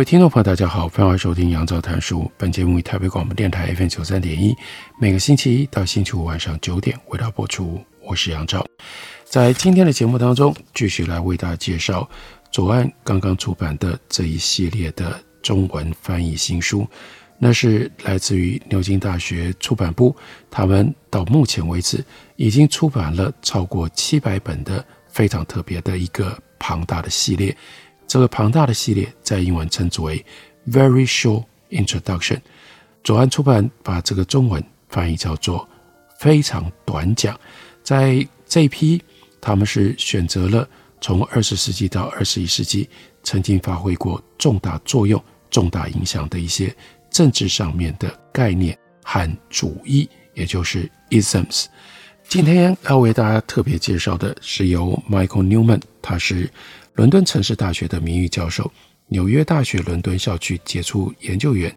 位听众朋友，大家好，欢迎收听杨照谈书。本节目以台北广播电台 FM 九三点一，每个星期一到星期五晚上九点为大家播出。我是杨照，在今天的节目当中，继续来为大家介绍左岸刚刚出版的这一系列的中文翻译新书。那是来自于牛津大学出版部，他们到目前为止已经出版了超过七百本的非常特别的一个庞大的系列。这个庞大的系列在英文称之为 Very Short Introduction。左岸出版把这个中文翻译叫做非常短讲。在这一批，他们是选择了从二十世纪到二十一世纪曾经发挥过重大作用、重大影响的一些政治上面的概念和主义，也就是 isms。今天要为大家特别介绍的是由 Michael Newman，他是。伦敦城市大学的名誉教授，纽约大学伦敦校区杰出研究员。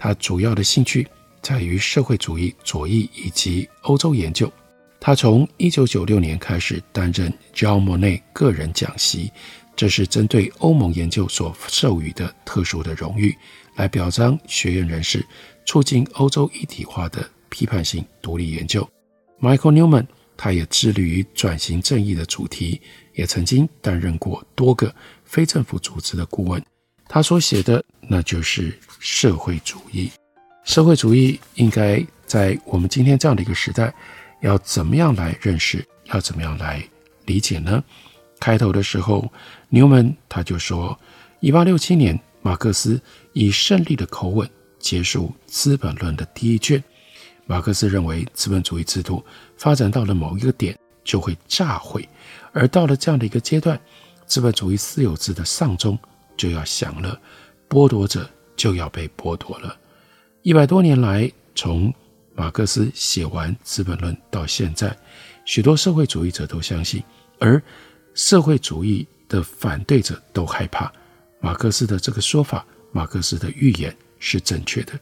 他主要的兴趣在于社会主义左翼以及欧洲研究。他从1996年开始担任 Jean Monnet 个人讲席，这是针对欧盟研究所授予的特殊的荣誉，来表彰学院人士促进欧洲一体化的批判性独立研究。Michael Newman，他也致力于转型正义的主题。也曾经担任过多个非政府组织的顾问。他所写的那就是社会主义。社会主义应该在我们今天这样的一个时代，要怎么样来认识？要怎么样来理解呢？开头的时候，牛门他就说，一八六七年，马克思以胜利的口吻结束《资本论》的第一卷。马克思认为，资本主义制度发展到了某一个点，就会炸毁。而到了这样的一个阶段，资本主义私有制的丧钟就要响了，剥夺者就要被剥夺了。一百多年来，从马克思写完《资本论》到现在，许多社会主义者都相信，而社会主义的反对者都害怕马克思的这个说法，马克思的预言是正确的，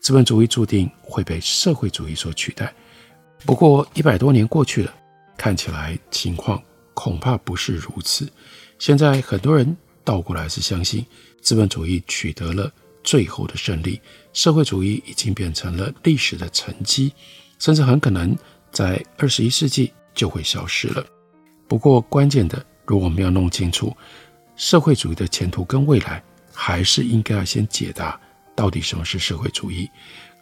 资本主义注定会被社会主义所取代。不过，一百多年过去了，看起来情况。恐怕不是如此。现在很多人倒过来是相信资本主义取得了最后的胜利，社会主义已经变成了历史的沉积，甚至很可能在二十一世纪就会消失了。不过，关键的，如果我们要弄清楚社会主义的前途跟未来，还是应该要先解答到底什么是社会主义。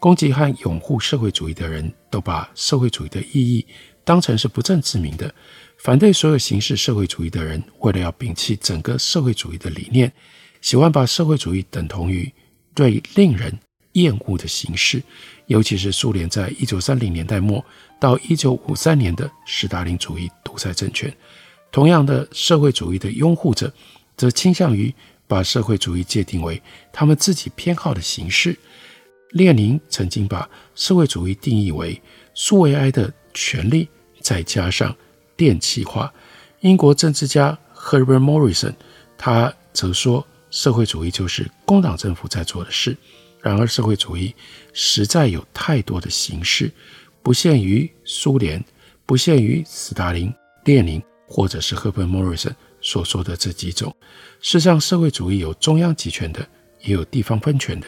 攻击和拥护社会主义的人都把社会主义的意义当成是不正自明的。反对所有形式社会主义的人，为了要摒弃整个社会主义的理念，喜欢把社会主义等同于对令人厌恶的形式，尤其是苏联在一九三零年代末到一九五三年的斯大林主义独裁政权。同样的，社会主义的拥护者则倾向于把社会主义界定为他们自己偏好的形式。列宁曾经把社会主义定义为苏维埃的权力，再加上电气化，英国政治家 Herbert Morrison，他则说，社会主义就是工党政府在做的事。然而，社会主义实在有太多的形式，不限于苏联，不限于斯大林、列宁，或者是 Herbert Morrison 所说的这几种。事实上，社会主义有中央集权的，也有地方分权的，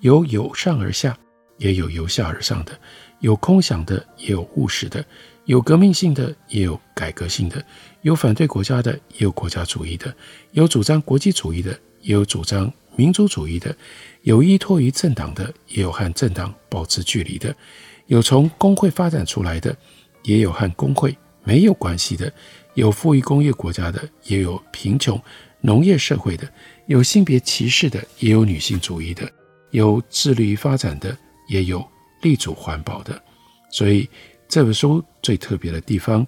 有由上而下，也有由下而上的，有空想的，也有务实的。有革命性的，也有改革性的；有反对国家的，也有国家主义的；有主张国际主义的，也有主张民族主义的；有依托于政党的，也有和政党保持距离的；有从工会发展出来的，也有和工会没有关系的；有富裕工业国家的，也有贫穷农业社会的；有性别歧视的，也有女性主义的；有致力于发展的，也有力主环保的。所以。这本书最特别的地方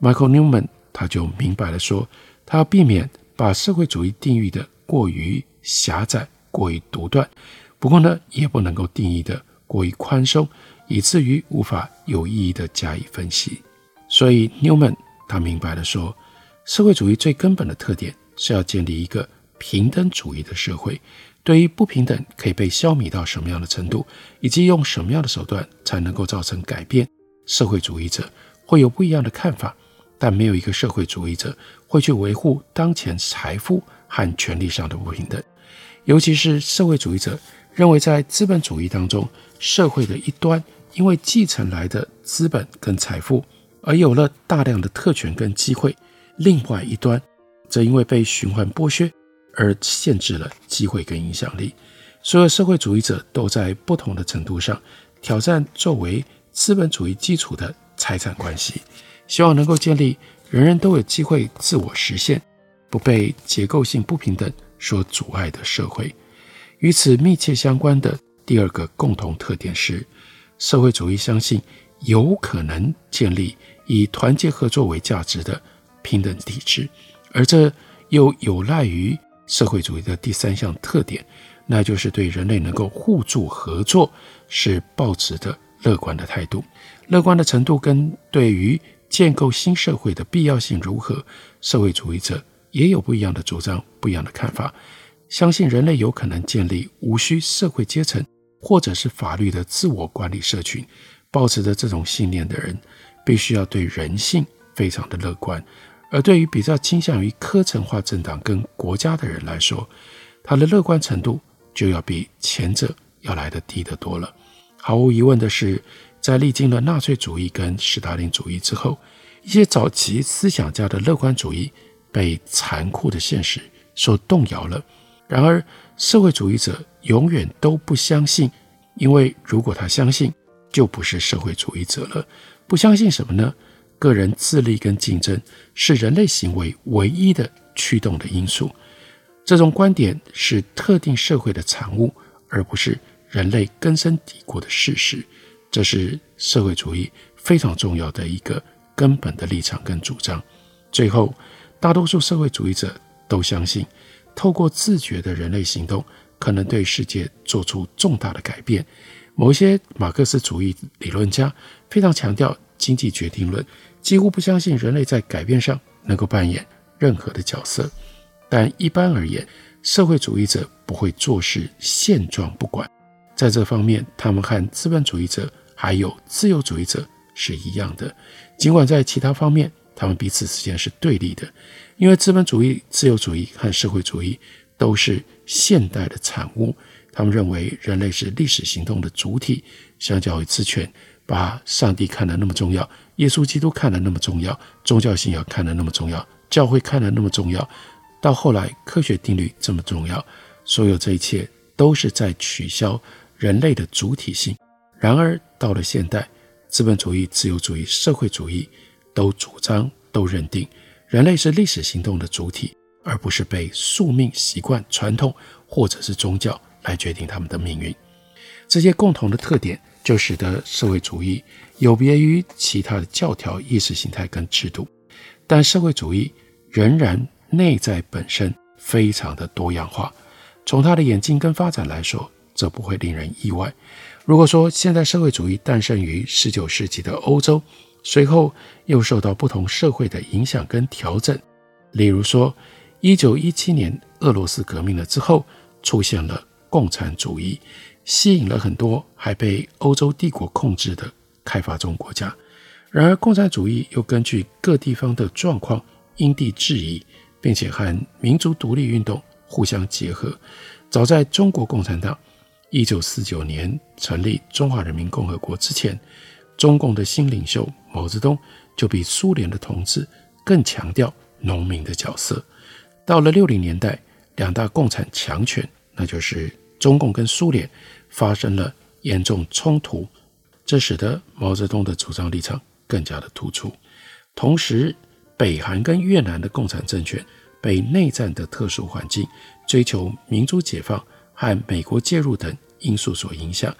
，Michael Newman 他就明白了说，他要避免把社会主义定义的过于狭窄、过于独断，不过呢，也不能够定义的过于宽松，以至于无法有意义的加以分析。所以，Newman 他明白了说，社会主义最根本的特点是要建立一个平等主义的社会。对于不平等可以被消弭到什么样的程度，以及用什么样的手段才能够造成改变，社会主义者会有不一样的看法。但没有一个社会主义者会去维护当前财富和权力上的不平等，尤其是社会主义者认为，在资本主义当中，社会的一端因为继承来的资本跟财富。而有了大量的特权跟机会，另外一端则因为被循环剥削而限制了机会跟影响力。所有社会主义者都在不同的程度上挑战作为资本主义基础的财产关系，希望能够建立人人都有机会自我实现、不被结构性不平等所阻碍的社会。与此密切相关的第二个共同特点是，社会主义相信有可能建立。以团结合作为价值的平等体制，而这又有赖于社会主义的第三项特点，那就是对人类能够互助合作是抱持的乐观的态度。乐观的程度跟对于建构新社会的必要性如何，社会主义者也有不一样的主张、不一样的看法。相信人类有可能建立无需社会阶层或者是法律的自我管理社群，抱持着这种信念的人。必须要对人性非常的乐观，而对于比较倾向于科层化政党跟国家的人来说，他的乐观程度就要比前者要来得低得多了。毫无疑问的是，在历经了纳粹主义跟斯大林主义之后，一些早期思想家的乐观主义被残酷的现实所动摇了。然而，社会主义者永远都不相信，因为如果他相信，就不是社会主义者了。不相信什么呢？个人自立跟竞争是人类行为唯一的驱动的因素。这种观点是特定社会的产物，而不是人类根深蒂固的事实。这是社会主义非常重要的一个根本的立场跟主张。最后，大多数社会主义者都相信，透过自觉的人类行动，可能对世界做出重大的改变。某些马克思主义理论家非常强调经济决定论，几乎不相信人类在改变上能够扮演任何的角色。但一般而言，社会主义者不会坐视现状不管。在这方面，他们和资本主义者还有自由主义者是一样的。尽管在其他方面，他们彼此之间是对立的，因为资本主义、自由主义和社会主义都是现代的产物。他们认为人类是历史行动的主体，相较于之前把上帝看得那么重要，耶稣基督看得那么重要，宗教信仰看得那么重要，教会看得那么重要，到后来科学定律这么重要，所有这一切都是在取消人类的主体性。然而到了现代，资本主义、自由主义、社会主义都主张、都认定人类是历史行动的主体，而不是被宿命、习惯、传统或者是宗教。来决定他们的命运，这些共同的特点就使得社会主义有别于其他的教条、意识形态跟制度。但社会主义仍然内在本身非常的多样化。从它的演进跟发展来说，这不会令人意外。如果说现在社会主义诞生于十九世纪的欧洲，随后又受到不同社会的影响跟调整，例如说一九一七年俄罗斯革命了之后，出现了。共产主义吸引了很多还被欧洲帝国控制的开发中国家，然而共产主义又根据各地方的状况因地制宜，并且和民族独立运动互相结合。早在中国共产党一九四九年成立中华人民共和国之前，中共的新领袖毛泽东就比苏联的同志更强调农民的角色。到了六零年代，两大共产强权。那就是中共跟苏联发生了严重冲突，这使得毛泽东的主张立场更加的突出。同时，北韩跟越南的共产政权被内战的特殊环境、追求民主解放和美国介入等因素所影响。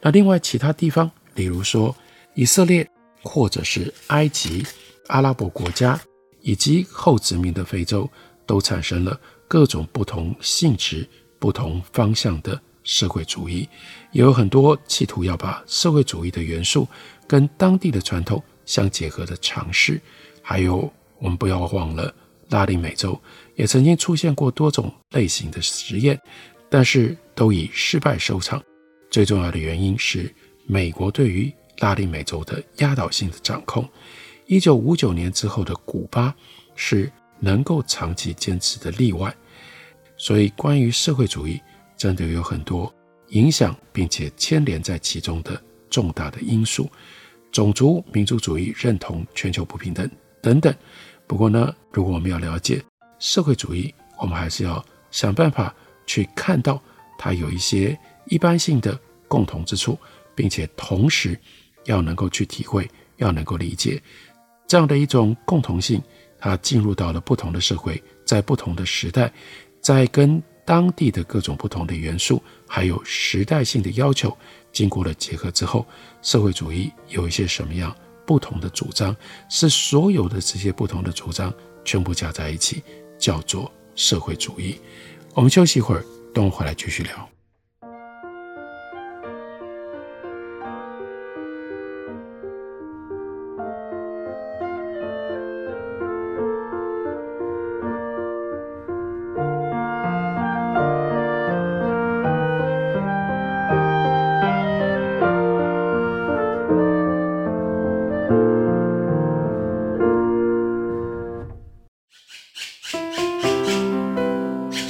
那另外其他地方，例如说以色列或者是埃及、阿拉伯国家，以及后殖民的非洲，都产生了各种不同性质、不同方向的社会主义，也有很多企图要把社会主义的元素跟当地的传统相结合的尝试。还有，我们不要忘了，拉丁美洲也曾经出现过多种类型的实验，但是都以失败收场。最重要的原因是美国对于拉丁美洲的压倒性的掌控。一九五九年之后的古巴是能够长期坚持的例外。所以，关于社会主义，真的有很多影响并且牵连在其中的重大的因素，种族、民族主义、认同、全球不平等等等。不过呢，如果我们要了解社会主义，我们还是要想办法去看到它有一些。一般性的共同之处，并且同时要能够去体会，要能够理解这样的一种共同性。它进入到了不同的社会，在不同的时代，在跟当地的各种不同的元素，还有时代性的要求，经过了结合之后，社会主义有一些什么样不同的主张？是所有的这些不同的主张全部加在一起，叫做社会主义。我们休息一会儿，等我回来继续聊。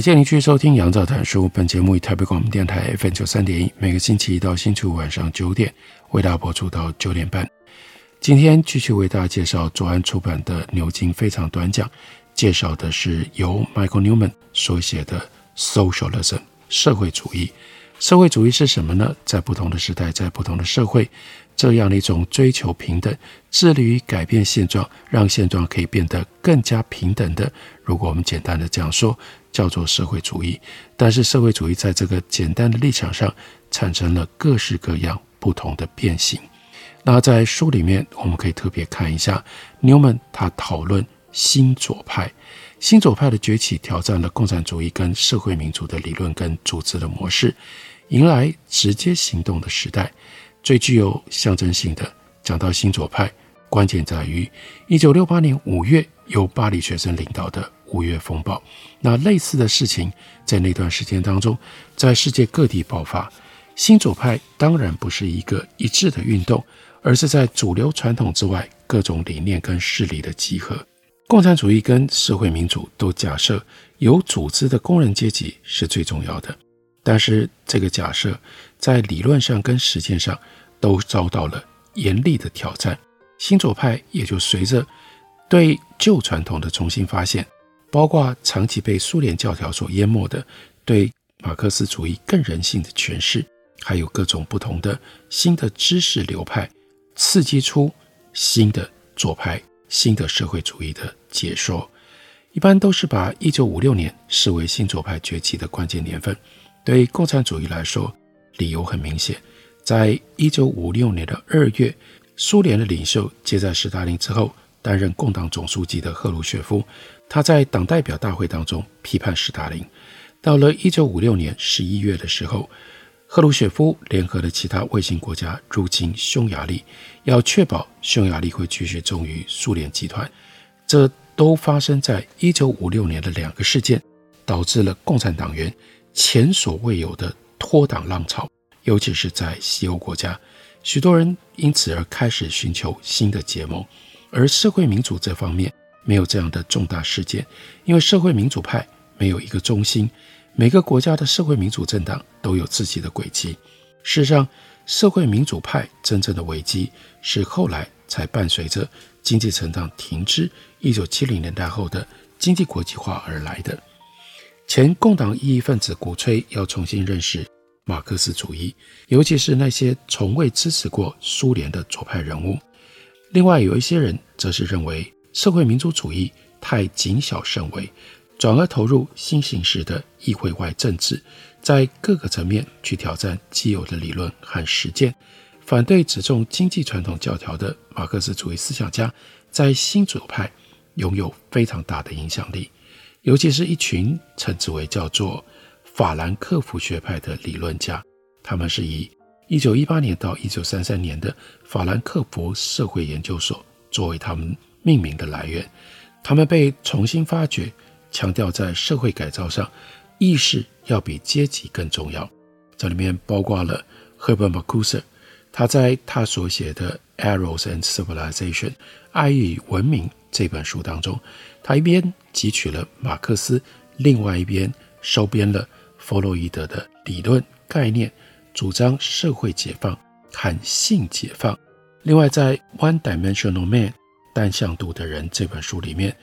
感谢您继续收听《杨照谈书》。本节目以台北广播电台 FM 九三点一，每个星期一到星期五晚上九点为大家播出到九点半。今天继续为大家介绍左岸出版的《牛津非常短讲》，介绍的是由 Michael Newman 所写的 Socialism 社会主义。社会主义是什么呢？在不同的时代，在不同的社会，这样的一种追求平等、致力于改变现状，让现状可以变得更加平等的。如果我们简单的这样说。叫做社会主义，但是社会主义在这个简单的立场上产生了各式各样不同的变形。那在书里面，我们可以特别看一下 Newman 他讨论新左派，新左派的崛起挑战了共产主义跟社会民主的理论跟组织的模式，迎来直接行动的时代。最具有象征性的，讲到新左派，关键在于一九六八年五月由巴黎学生领导的。五月风暴，那类似的事情在那段时间当中，在世界各地爆发。新左派当然不是一个一致的运动，而是在主流传统之外各种理念跟势力的集合。共产主义跟社会民主都假设有组织的工人阶级是最重要的，但是这个假设在理论上跟实践上都遭到了严厉的挑战。新左派也就随着对旧传统的重新发现。包括长期被苏联教条所淹没的对马克思主义更人性的诠释，还有各种不同的新的知识流派，刺激出新的左派、新的社会主义的解说。一般都是把一九五六年视为新左派崛起的关键年份。对共产主义来说，理由很明显，在一九五六年的二月，苏联的领袖接在史达林之后担任共党总书记的赫鲁雪夫，他在党代表大会当中批判史达林。到了一九五六年十一月的时候，赫鲁雪夫联合了其他卫星国家入侵匈牙利，要确保匈牙利会继续忠于苏联集团。这都发生在一九五六年的两个事件，导致了共产党员前所未有的脱党浪潮，尤其是在西欧国家，许多人因此而开始寻求新的结盟。而社会民主这方面没有这样的重大事件，因为社会民主派没有一个中心。每个国家的社会民主政党都有自己的轨迹。事实上，社会民主派真正的危机是后来才伴随着经济成长停滞、一九七零年代后的经济国际化而来的。前共党异议分子鼓吹要重新认识马克思主义，尤其是那些从未支持过苏联的左派人物。另外，有一些人则是认为社会民主主义太谨小慎微。转而投入新形式的议会外政治，在各个层面去挑战既有的理论和实践，反对只重经济传统教条的马克思主义思想家，在新左派拥有非常大的影响力，尤其是一群称之为叫做法兰克福学派的理论家，他们是以一九一八年到一九三三年的法兰克福社会研究所作为他们命名的来源，他们被重新发掘。强调在社会改造上，意识要比阶级更重要。这里面包括了 Herbert Marcuse，他在他所写的《Eros and Civilization》爱与文明这本书当中，他一边汲取了马克思，另外一边收编了弗洛伊德的理论概念，主张社会解放和性解放。另外，在《One Dimensional Man》单向度的人这本书里面。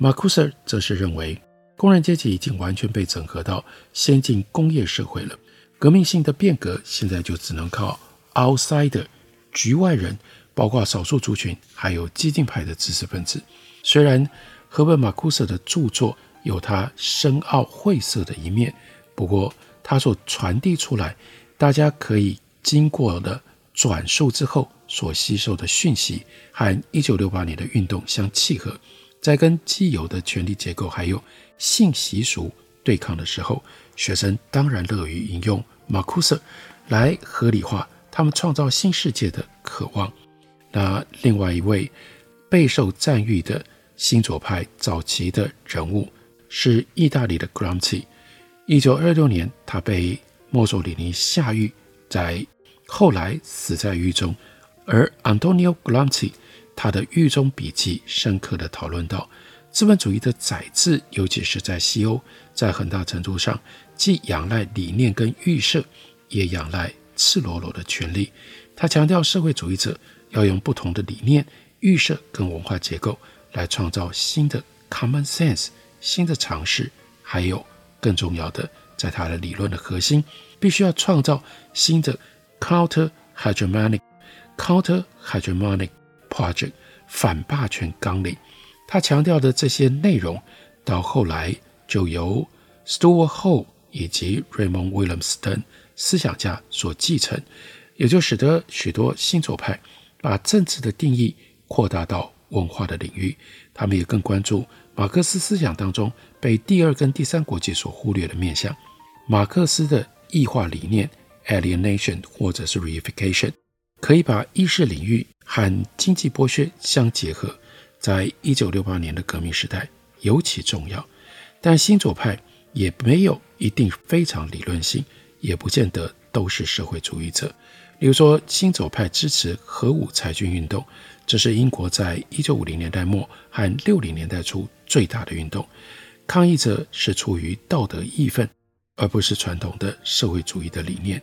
马库斯则是认为，工人阶级已经完全被整合到先进工业社会了，革命性的变革现在就只能靠 outsider 局外人，包括少数族群，还有激进派的知识分子。虽然赫本马库斯的著作有他深奥晦涩的一面，不过他所传递出来，大家可以经过的转述之后所吸收的讯息，和一九六八年的运动相契合。在跟既有的权力结构还有性习俗对抗的时候，学生当然乐于引用马库斯来合理化他们创造新世界的渴望。那另外一位备受赞誉的新左派早期的人物是意大利的 Gramsci。一九二六年，他被墨索里尼下狱，在后来死在狱中，而 Antonio Gramsci。他的狱中笔记深刻地讨论到，资本主义的宰制，尤其是在西欧，在很大程度上既仰赖理念跟预设，也仰赖赤裸裸的权力。他强调，社会主义者要用不同的理念、预设跟文化结构来创造新的 common sense、新的尝试，还有更重要的，在他的理论的核心，必须要创造新的 counter hegemonic、counter hegemonic。project 反霸权纲领，他强调的这些内容，到后来就由 Stuart Hall 以及 Raymond Williams 等思想家所继承，也就使得许多新左派把政治的定义扩大到文化的领域。他们也更关注马克思思想当中被第二跟第三国际所忽略的面向，马克思的异化理念 alienation 或者是 reification，可以把意识领域。和经济剥削相结合，在一九六八年的革命时代尤其重要。但新左派也没有一定非常理论性，也不见得都是社会主义者。比如说，新左派支持核武裁军运动，这是英国在一九五零年代末和六零年代初最大的运动。抗议者是出于道德义愤，而不是传统的社会主义的理念。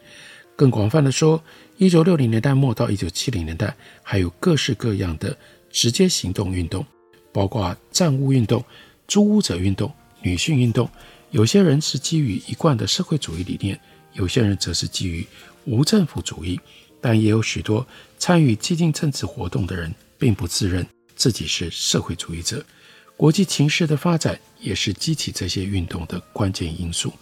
更广泛的说，一九六零年代末到一九七零年代，还有各式各样的直接行动运动，包括占屋运动、租屋者运动、女性运动。有些人是基于一贯的社会主义理念，有些人则是基于无政府主义。但也有许多参与激进政治活动的人，并不自认自己是社会主义者。国际情势的发展也是激起这些运动的关键因素。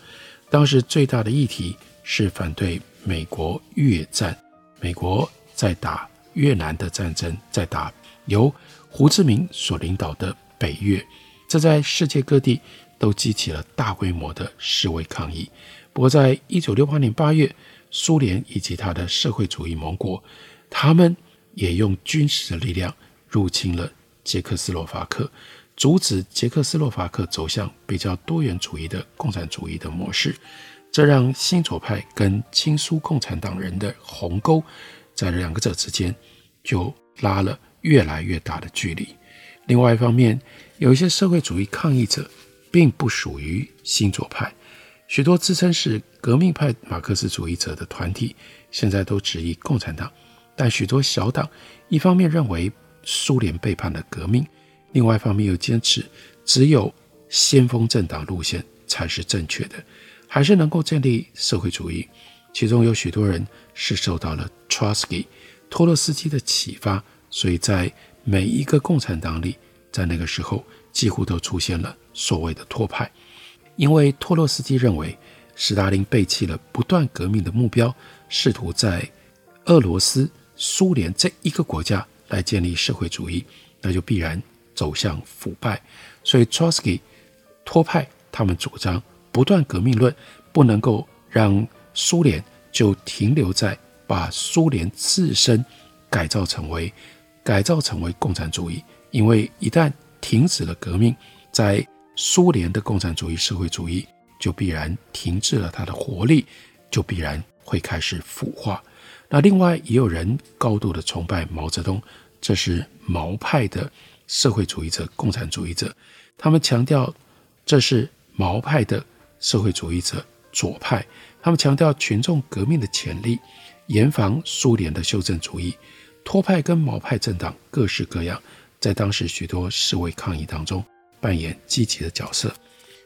当时最大的议题是反对美国越战，美国在打越南的战争，在打由胡志明所领导的北越，这在世界各地都激起了大规模的示威抗议。不过，在一九六八年八月，苏联以及他的社会主义盟国，他们也用军事的力量入侵了捷克斯洛伐克，阻止捷克斯洛伐克走向比较多元主义的共产主义的模式。这让新左派跟亲苏共产党人的鸿沟，在两个者之间就拉了越来越大的距离。另外一方面，有一些社会主义抗议者并不属于新左派，许多自称是革命派马克思主义者的团体现在都质疑共产党，但许多小党一方面认为苏联背叛了革命，另外一方面又坚持只有先锋政党路线才是正确的。还是能够建立社会主义，其中有许多人是受到了 trosky 托洛斯基的启发，所以在每一个共产党里，在那个时候几乎都出现了所谓的托派，因为托洛斯基认为斯大林背弃了不断革命的目标，试图在俄罗斯、苏联这一个国家来建立社会主义，那就必然走向腐败，所以 Trotsky 托派他们主张。不断革命论不能够让苏联就停留在把苏联自身改造成为改造成为共产主义，因为一旦停止了革命，在苏联的共产主义社会主义就必然停滞了它的活力，就必然会开始腐化。那另外也有人高度的崇拜毛泽东，这是毛派的社会主义者、共产主义者，他们强调这是毛派的。社会主义者左派，他们强调群众革命的潜力，严防苏联的修正主义。托派跟毛派政党各式各样，在当时许多示威抗议当中扮演积极的角色。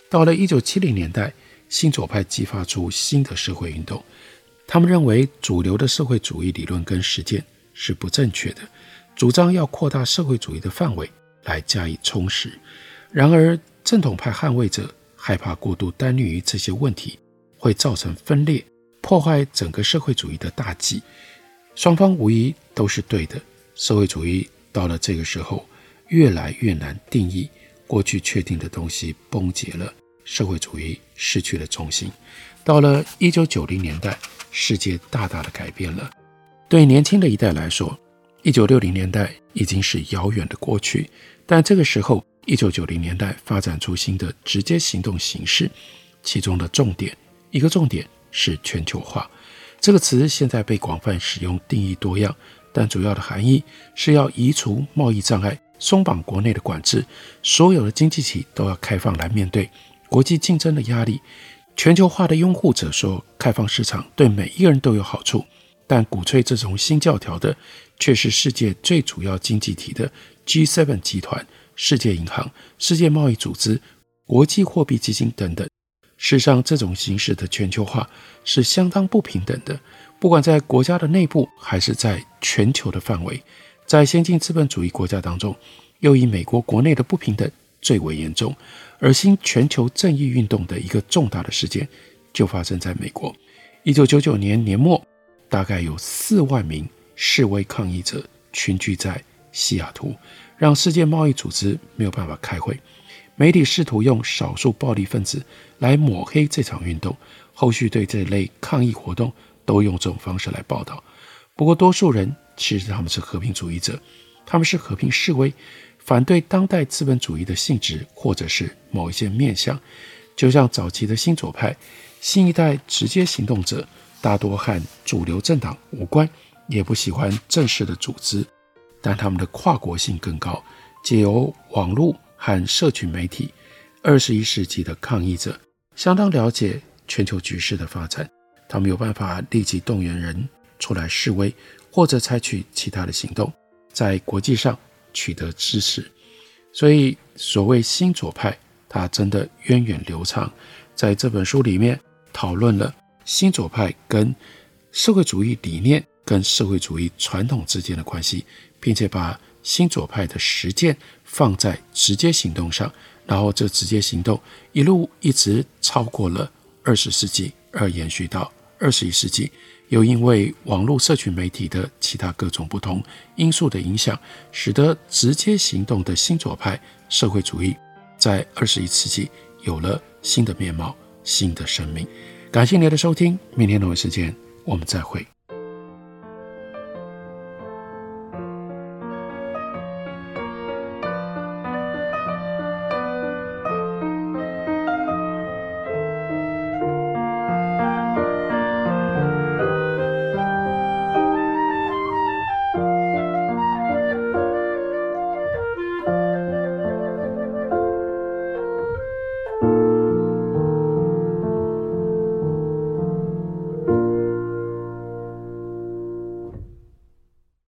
到了一九七零年代，新左派激发出新的社会运动，他们认为主流的社会主义理论跟实践是不正确的，主张要扩大社会主义的范围来加以充实。然而，正统派捍卫者。害怕过度耽溺于这些问题会造成分裂，破坏整个社会主义的大计。双方无疑都是对的。社会主义到了这个时候越来越难定义，过去确定的东西崩解了，社会主义失去了中心。到了一九九零年代，世界大大的改变了。对年轻的一代来说，一九六零年代已经是遥远的过去，但这个时候。一九九零年代发展出新的直接行动形式，其中的重点，一个重点是全球化。这个词现在被广泛使用，定义多样，但主要的含义是要移除贸易障碍，松绑国内的管制，所有的经济体都要开放来面对国际竞争的压力。全球化的拥护者说，开放市场对每一个人都有好处，但鼓吹这种新教条的却是世界最主要经济体的 G7 集团。世界银行、世界贸易组织、国际货币基金等等。事实上，这种形式的全球化是相当不平等的，不管在国家的内部，还是在全球的范围。在先进资本主义国家当中，又以美国国内的不平等最为严重。而新全球正义运动的一个重大的事件，就发生在美国。一九九九年年末，大概有四万名示威抗议者群聚在西雅图。让世界贸易组织没有办法开会，媒体试图用少数暴力分子来抹黑这场运动，后续对这类抗议活动都用这种方式来报道。不过，多数人其实他们是和平主义者，他们是和平示威，反对当代资本主义的性质或者是某一些面向。就像早期的新左派，新一代直接行动者大多和主流政党无关，也不喜欢正式的组织。但他们的跨国性更高，借由网络和社群媒体，二十一世纪的抗议者相当了解全球局势的发展，他们有办法立即动员人出来示威，或者采取其他的行动，在国际上取得支持。所以，所谓新左派，它真的源远流长。在这本书里面，讨论了新左派跟社会主义理念跟社会主义传统之间的关系。并且把新左派的实践放在直接行动上，然后这直接行动一路一直超过了二十世纪，而延续到二十一世纪，又因为网络社群媒体的其他各种不同因素的影响，使得直接行动的新左派社会主义在二十一世纪有了新的面貌、新的生命。感谢您的收听，明天同一时间我们再会。